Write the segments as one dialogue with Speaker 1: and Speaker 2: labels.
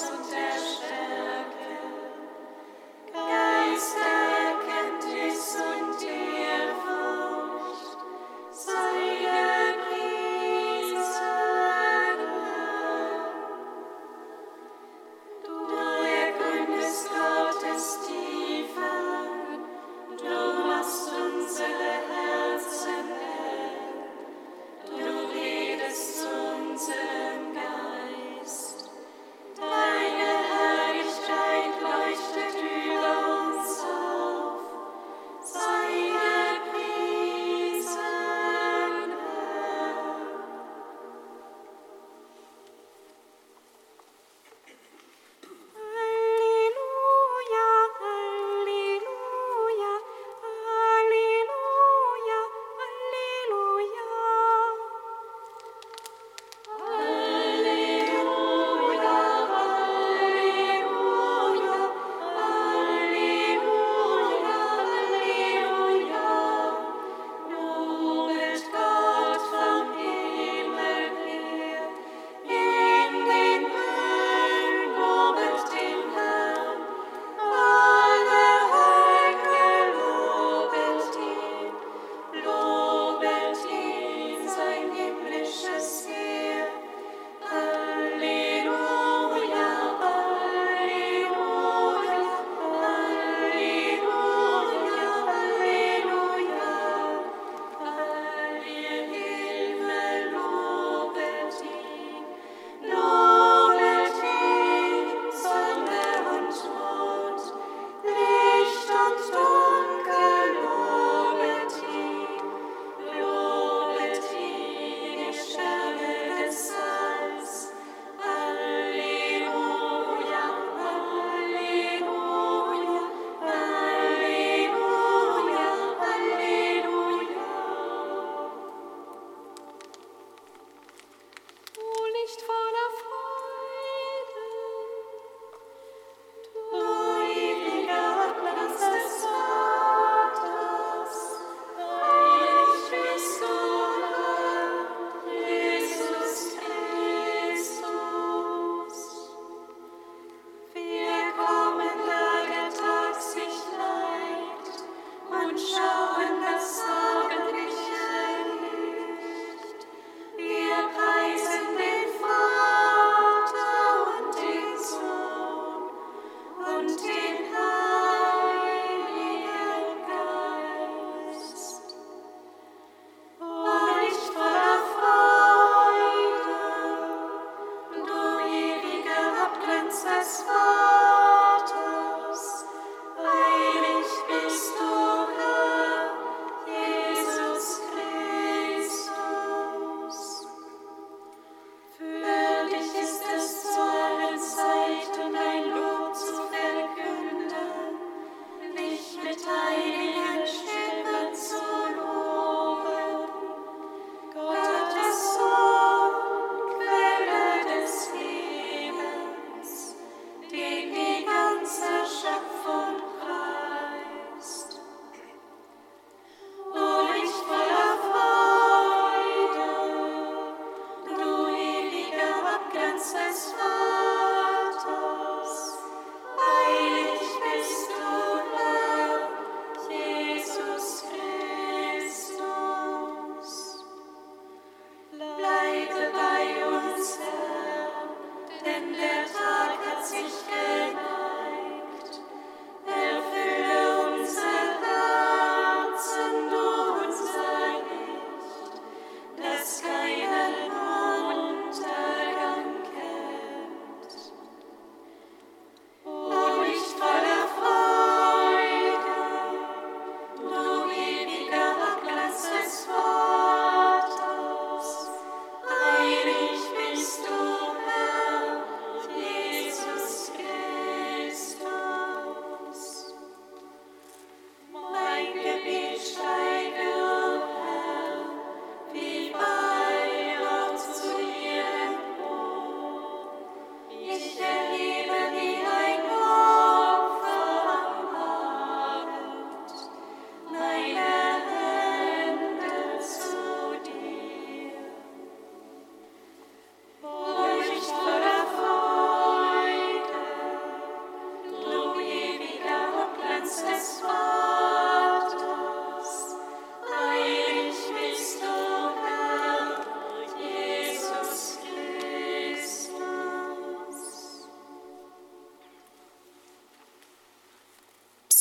Speaker 1: Sometimes.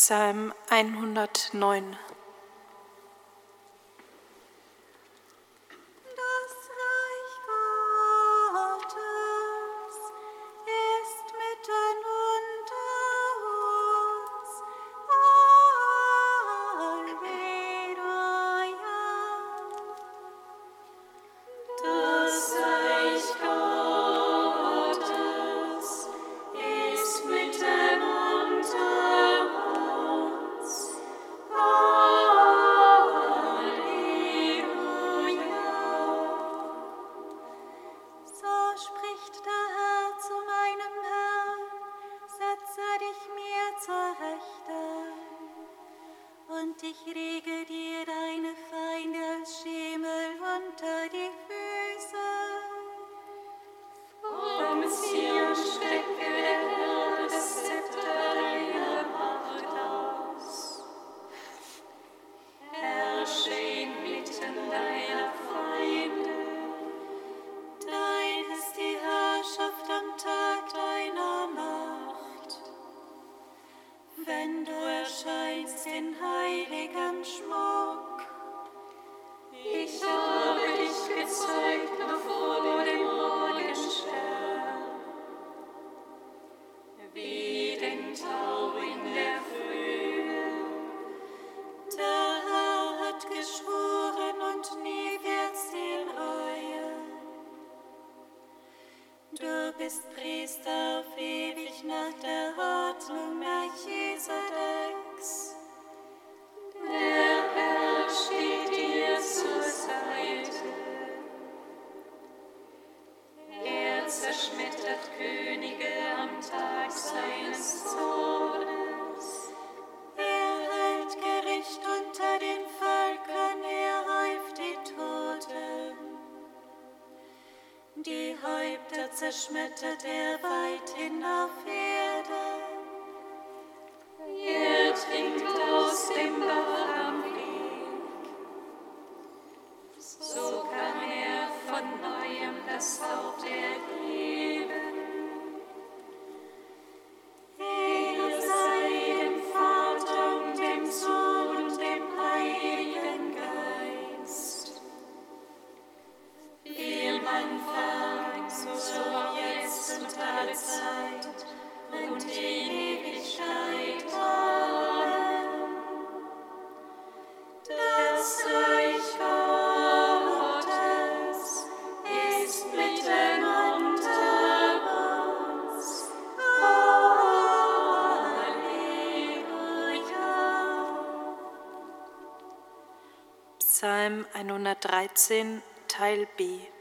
Speaker 1: Psalm 109. ich rege dir deine Feinde als Schemel unter die Füße. Vom Zion steckt
Speaker 2: zerschmettert er weit hinauf Erde.
Speaker 1: 113, Teil B.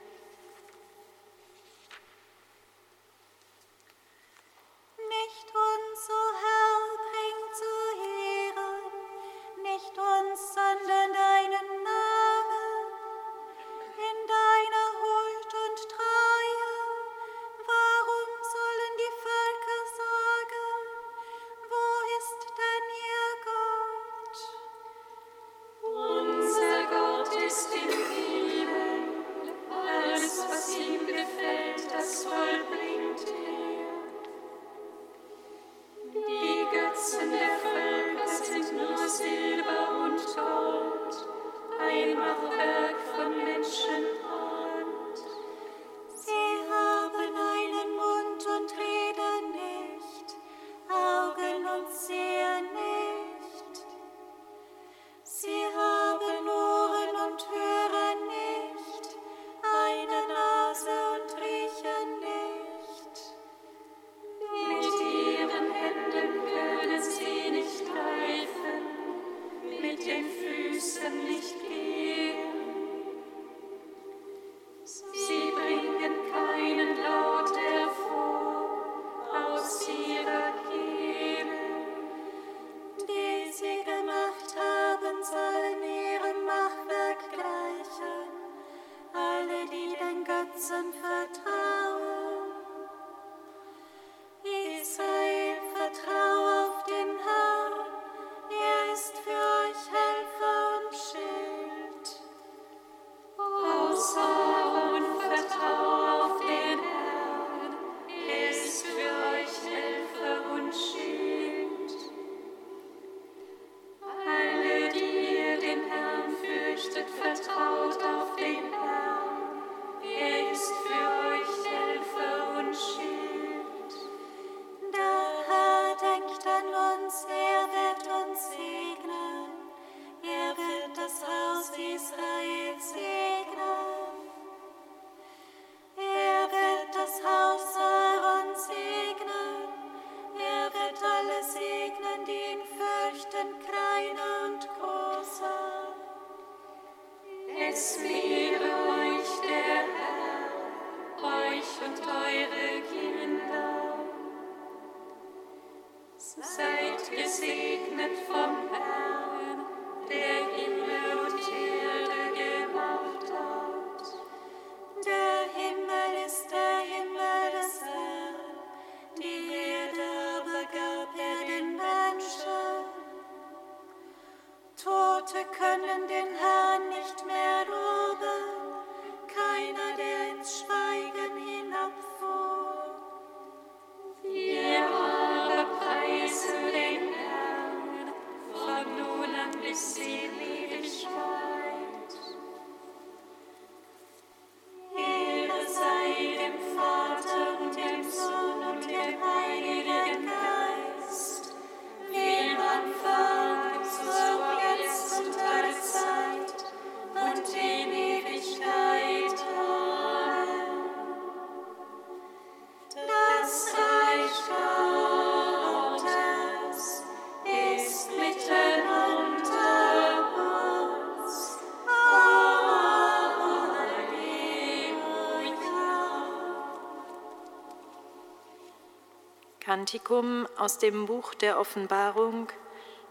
Speaker 1: Kantikum aus dem Buch der Offenbarung,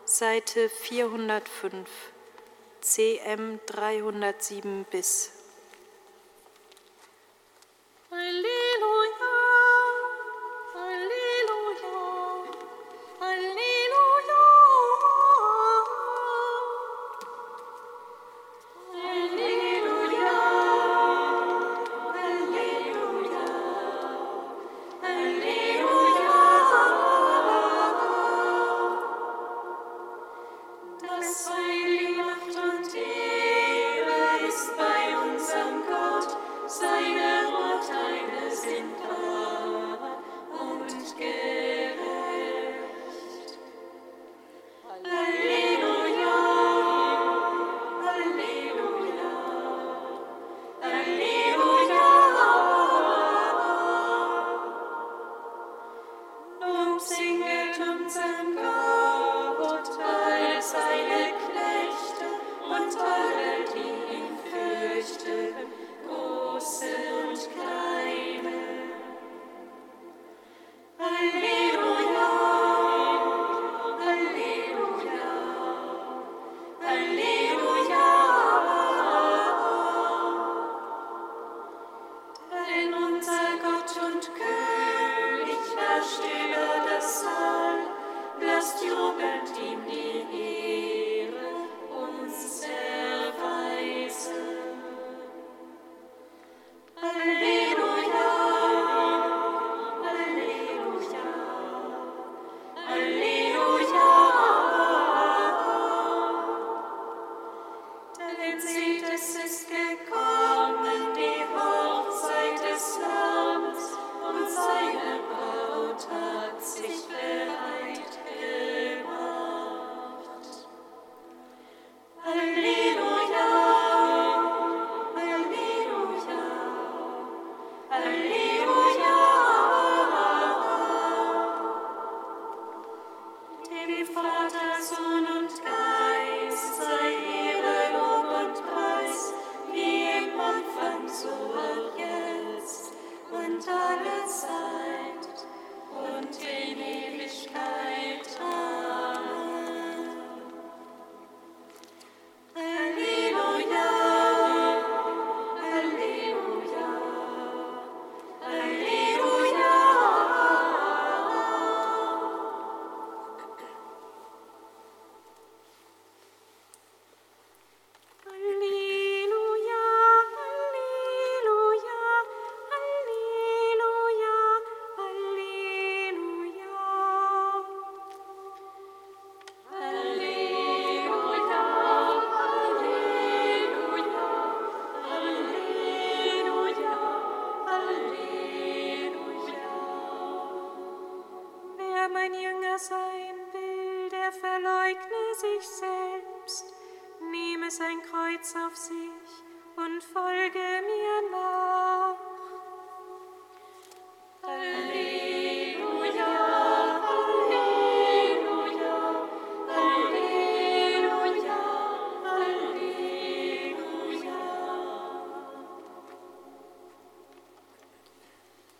Speaker 1: Seite 405, CM 307 bis.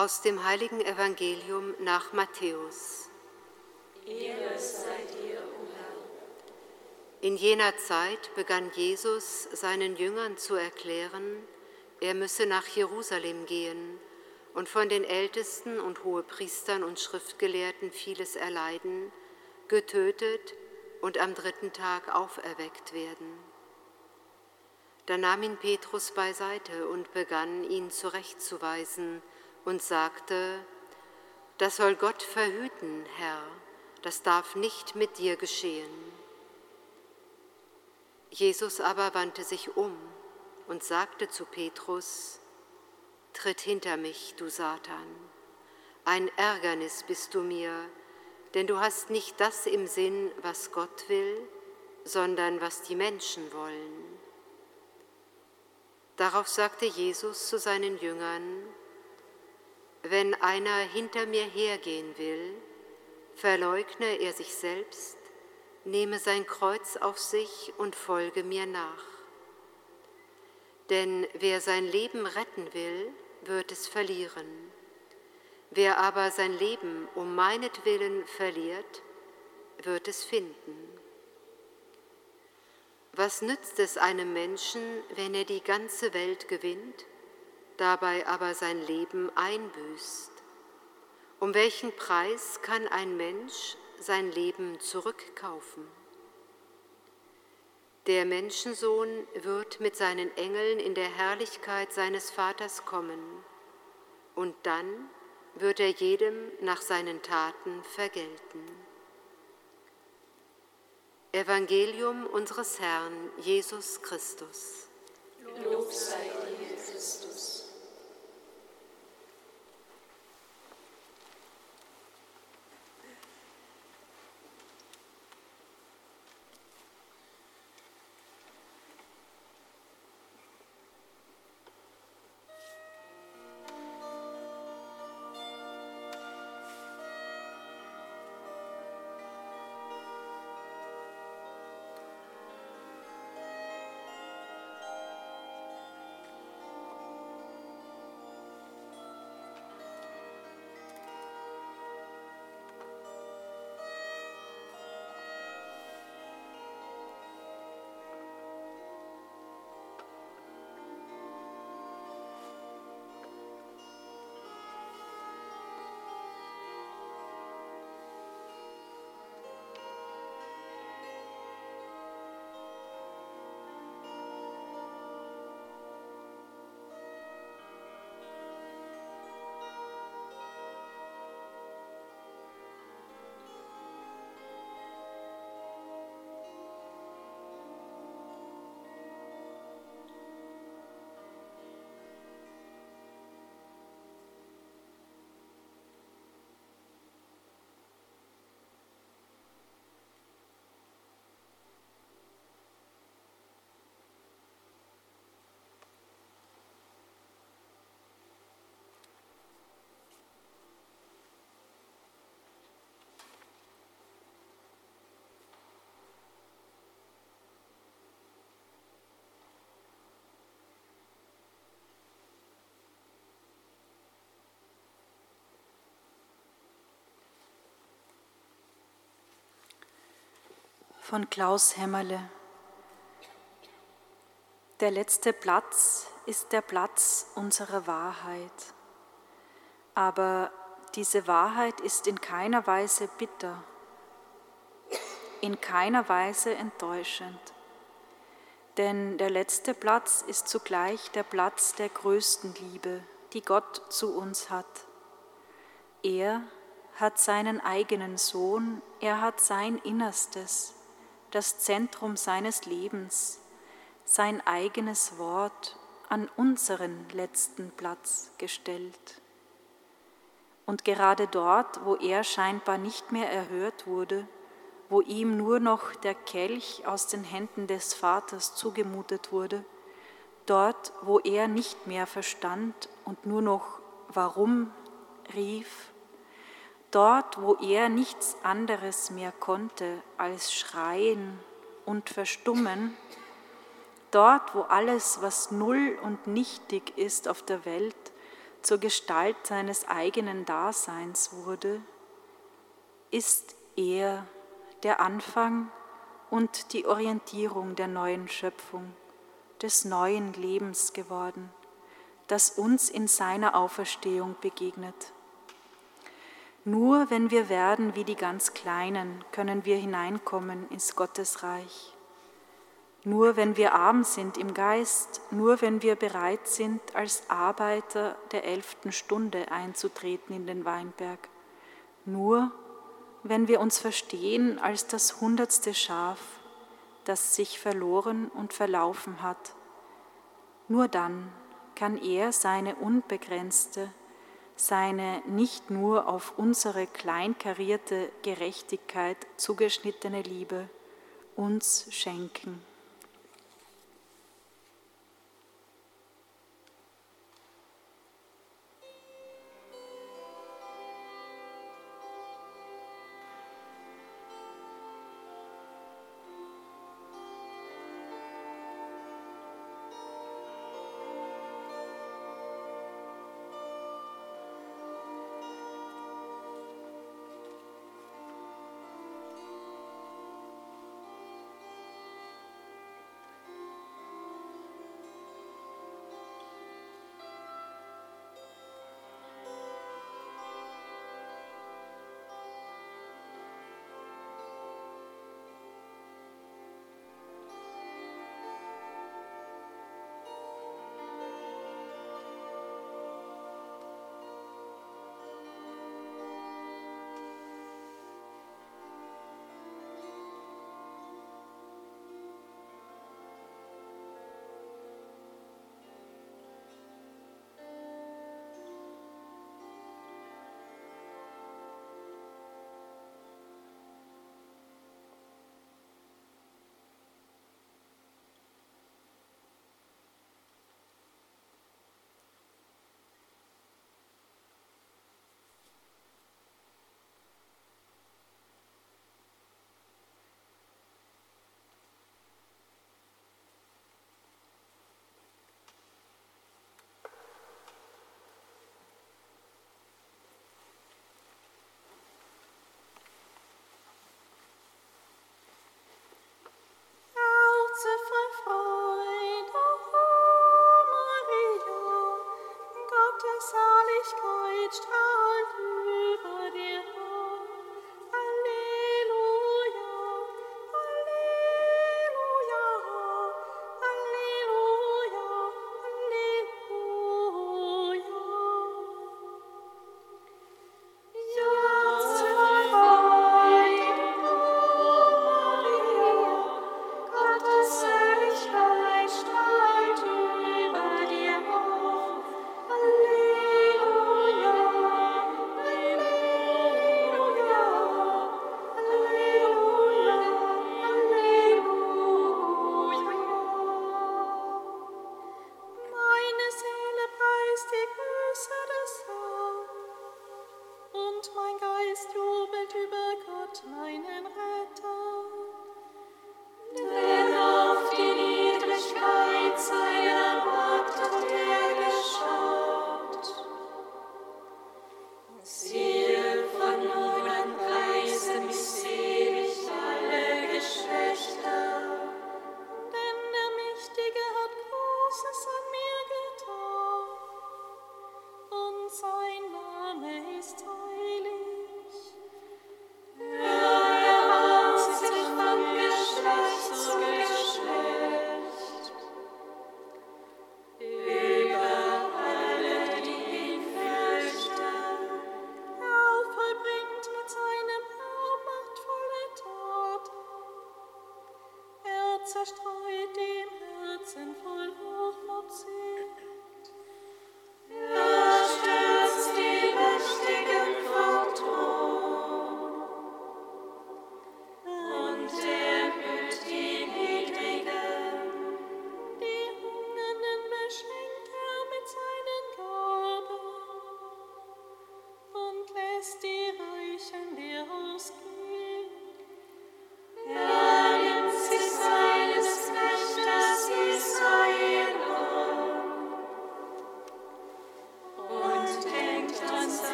Speaker 3: Aus dem heiligen Evangelium nach Matthäus.
Speaker 2: Ehre sei dir, o Herr.
Speaker 3: In jener Zeit begann Jesus seinen Jüngern zu erklären, er müsse nach Jerusalem gehen und von den Ältesten und Hohepriestern und Schriftgelehrten vieles erleiden, getötet und am dritten Tag auferweckt werden. Da nahm ihn Petrus beiseite und begann, ihn zurechtzuweisen und sagte, Das soll Gott verhüten, Herr, das darf nicht mit dir geschehen. Jesus aber wandte sich um und sagte zu Petrus, Tritt hinter mich, du Satan, ein Ärgernis bist du mir, denn du hast nicht das im Sinn, was Gott will, sondern was die Menschen wollen. Darauf sagte Jesus zu seinen Jüngern, wenn einer hinter mir hergehen will, verleugne er sich selbst, nehme sein Kreuz auf sich und folge mir nach. Denn wer sein Leben retten will, wird es verlieren. Wer aber sein Leben um meinetwillen verliert, wird es finden. Was nützt es einem Menschen, wenn er die ganze Welt gewinnt, dabei aber sein Leben einbüßt? Um welchen Preis kann ein Mensch sein Leben zurückkaufen? Der Menschensohn wird mit seinen Engeln in der Herrlichkeit seines Vaters kommen, und dann wird er jedem nach seinen Taten vergelten. Evangelium unseres Herrn Jesus Christus.
Speaker 2: Lob sei dir, Christus.
Speaker 4: Von Klaus Hämmerle. Der letzte Platz ist der Platz unserer Wahrheit. Aber diese Wahrheit ist in keiner Weise bitter, in keiner Weise enttäuschend. Denn der letzte Platz ist zugleich der Platz der größten Liebe, die Gott zu uns hat. Er hat seinen eigenen Sohn, er hat sein Innerstes, das Zentrum seines Lebens, sein eigenes Wort an unseren letzten Platz gestellt. Und gerade dort, wo er scheinbar nicht mehr erhört wurde, wo ihm nur noch der Kelch aus den Händen des Vaters zugemutet wurde, dort, wo er nicht mehr verstand und nur noch warum rief, dort, wo er nichts anderes mehr konnte als schreien und verstummen, dort, wo alles, was null und nichtig ist auf der Welt,
Speaker 1: zur Gestalt seines eigenen Daseins wurde, ist er der Anfang und die Orientierung der neuen Schöpfung, des neuen Lebens geworden, das uns in seiner Auferstehung begegnet. Nur wenn wir werden wie die ganz Kleinen, können wir hineinkommen ins Gottesreich. Nur wenn wir arm sind im Geist, nur wenn wir bereit sind, als Arbeiter der elften Stunde einzutreten in den Weinberg, nur wenn wir uns verstehen als das hundertste Schaf, das sich verloren und verlaufen hat, nur dann kann er seine unbegrenzte, seine nicht nur auf unsere kleinkarierte Gerechtigkeit zugeschnittene Liebe uns schenken.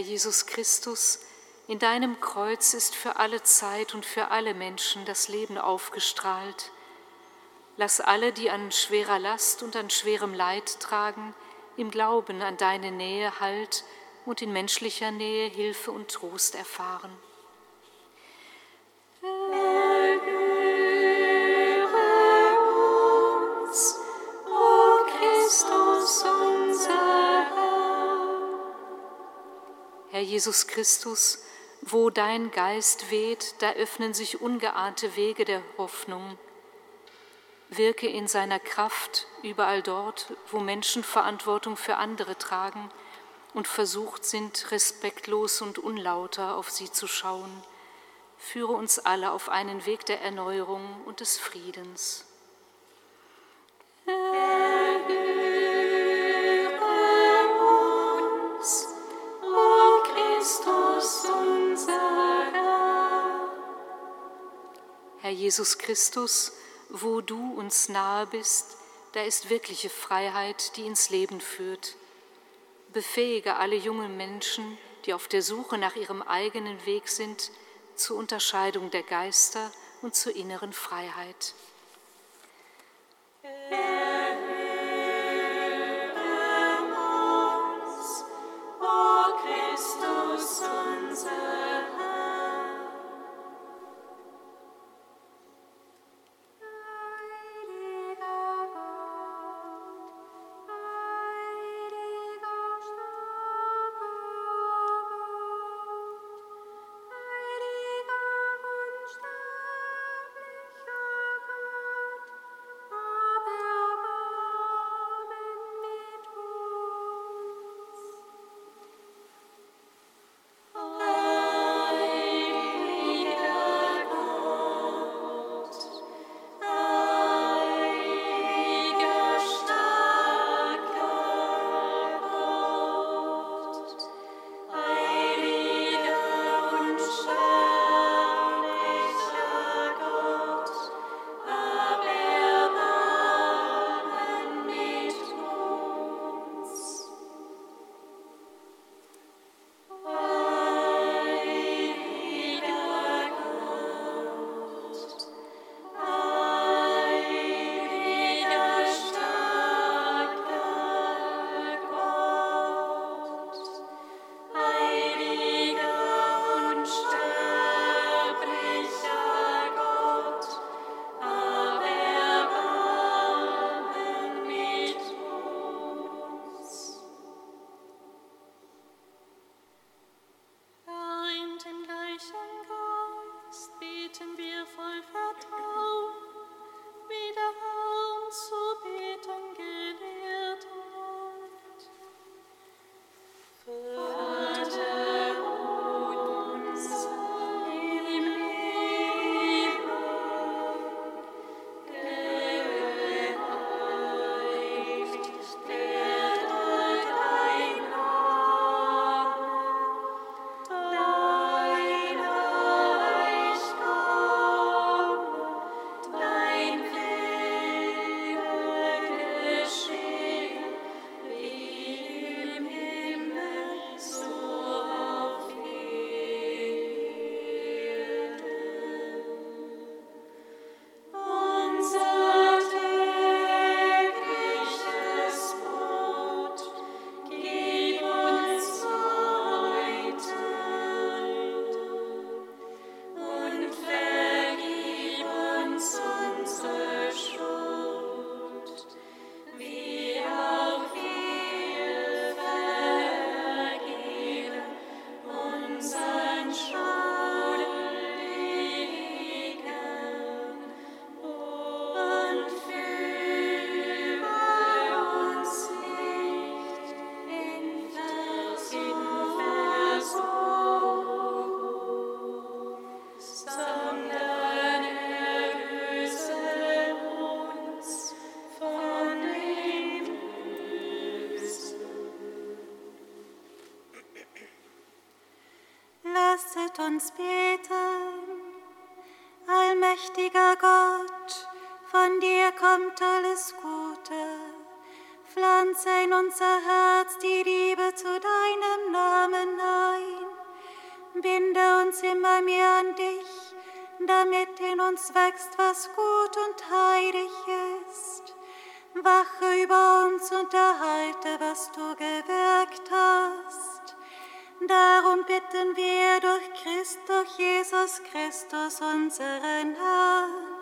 Speaker 4: Jesus Christus, in deinem Kreuz ist für alle Zeit und für alle Menschen das Leben aufgestrahlt. Lass alle, die an schwerer Last und an schwerem Leid tragen, im Glauben an deine Nähe Halt und in menschlicher Nähe Hilfe und Trost erfahren. Jesus Christus, wo dein Geist weht, da öffnen sich ungeahnte Wege der Hoffnung. Wirke in seiner Kraft überall dort, wo Menschen Verantwortung für andere tragen und versucht sind, respektlos und unlauter auf sie zu schauen. Führe uns alle auf einen Weg der Erneuerung und des Friedens. Herr Jesus Christus, wo du uns nahe bist, da ist wirkliche Freiheit, die ins Leben führt. Befähige alle jungen Menschen, die auf der Suche nach ihrem eigenen Weg sind, zur Unterscheidung der Geister und zur inneren Freiheit.
Speaker 1: Uns
Speaker 4: In unser Herz die Liebe zu deinem Namen ein. Binde uns immer mehr an dich, damit in uns wächst, was gut und heilig ist. Wache über uns und erhalte, was du gewirkt hast. Darum bitten wir durch Christus, Jesus Christus, unseren Herrn.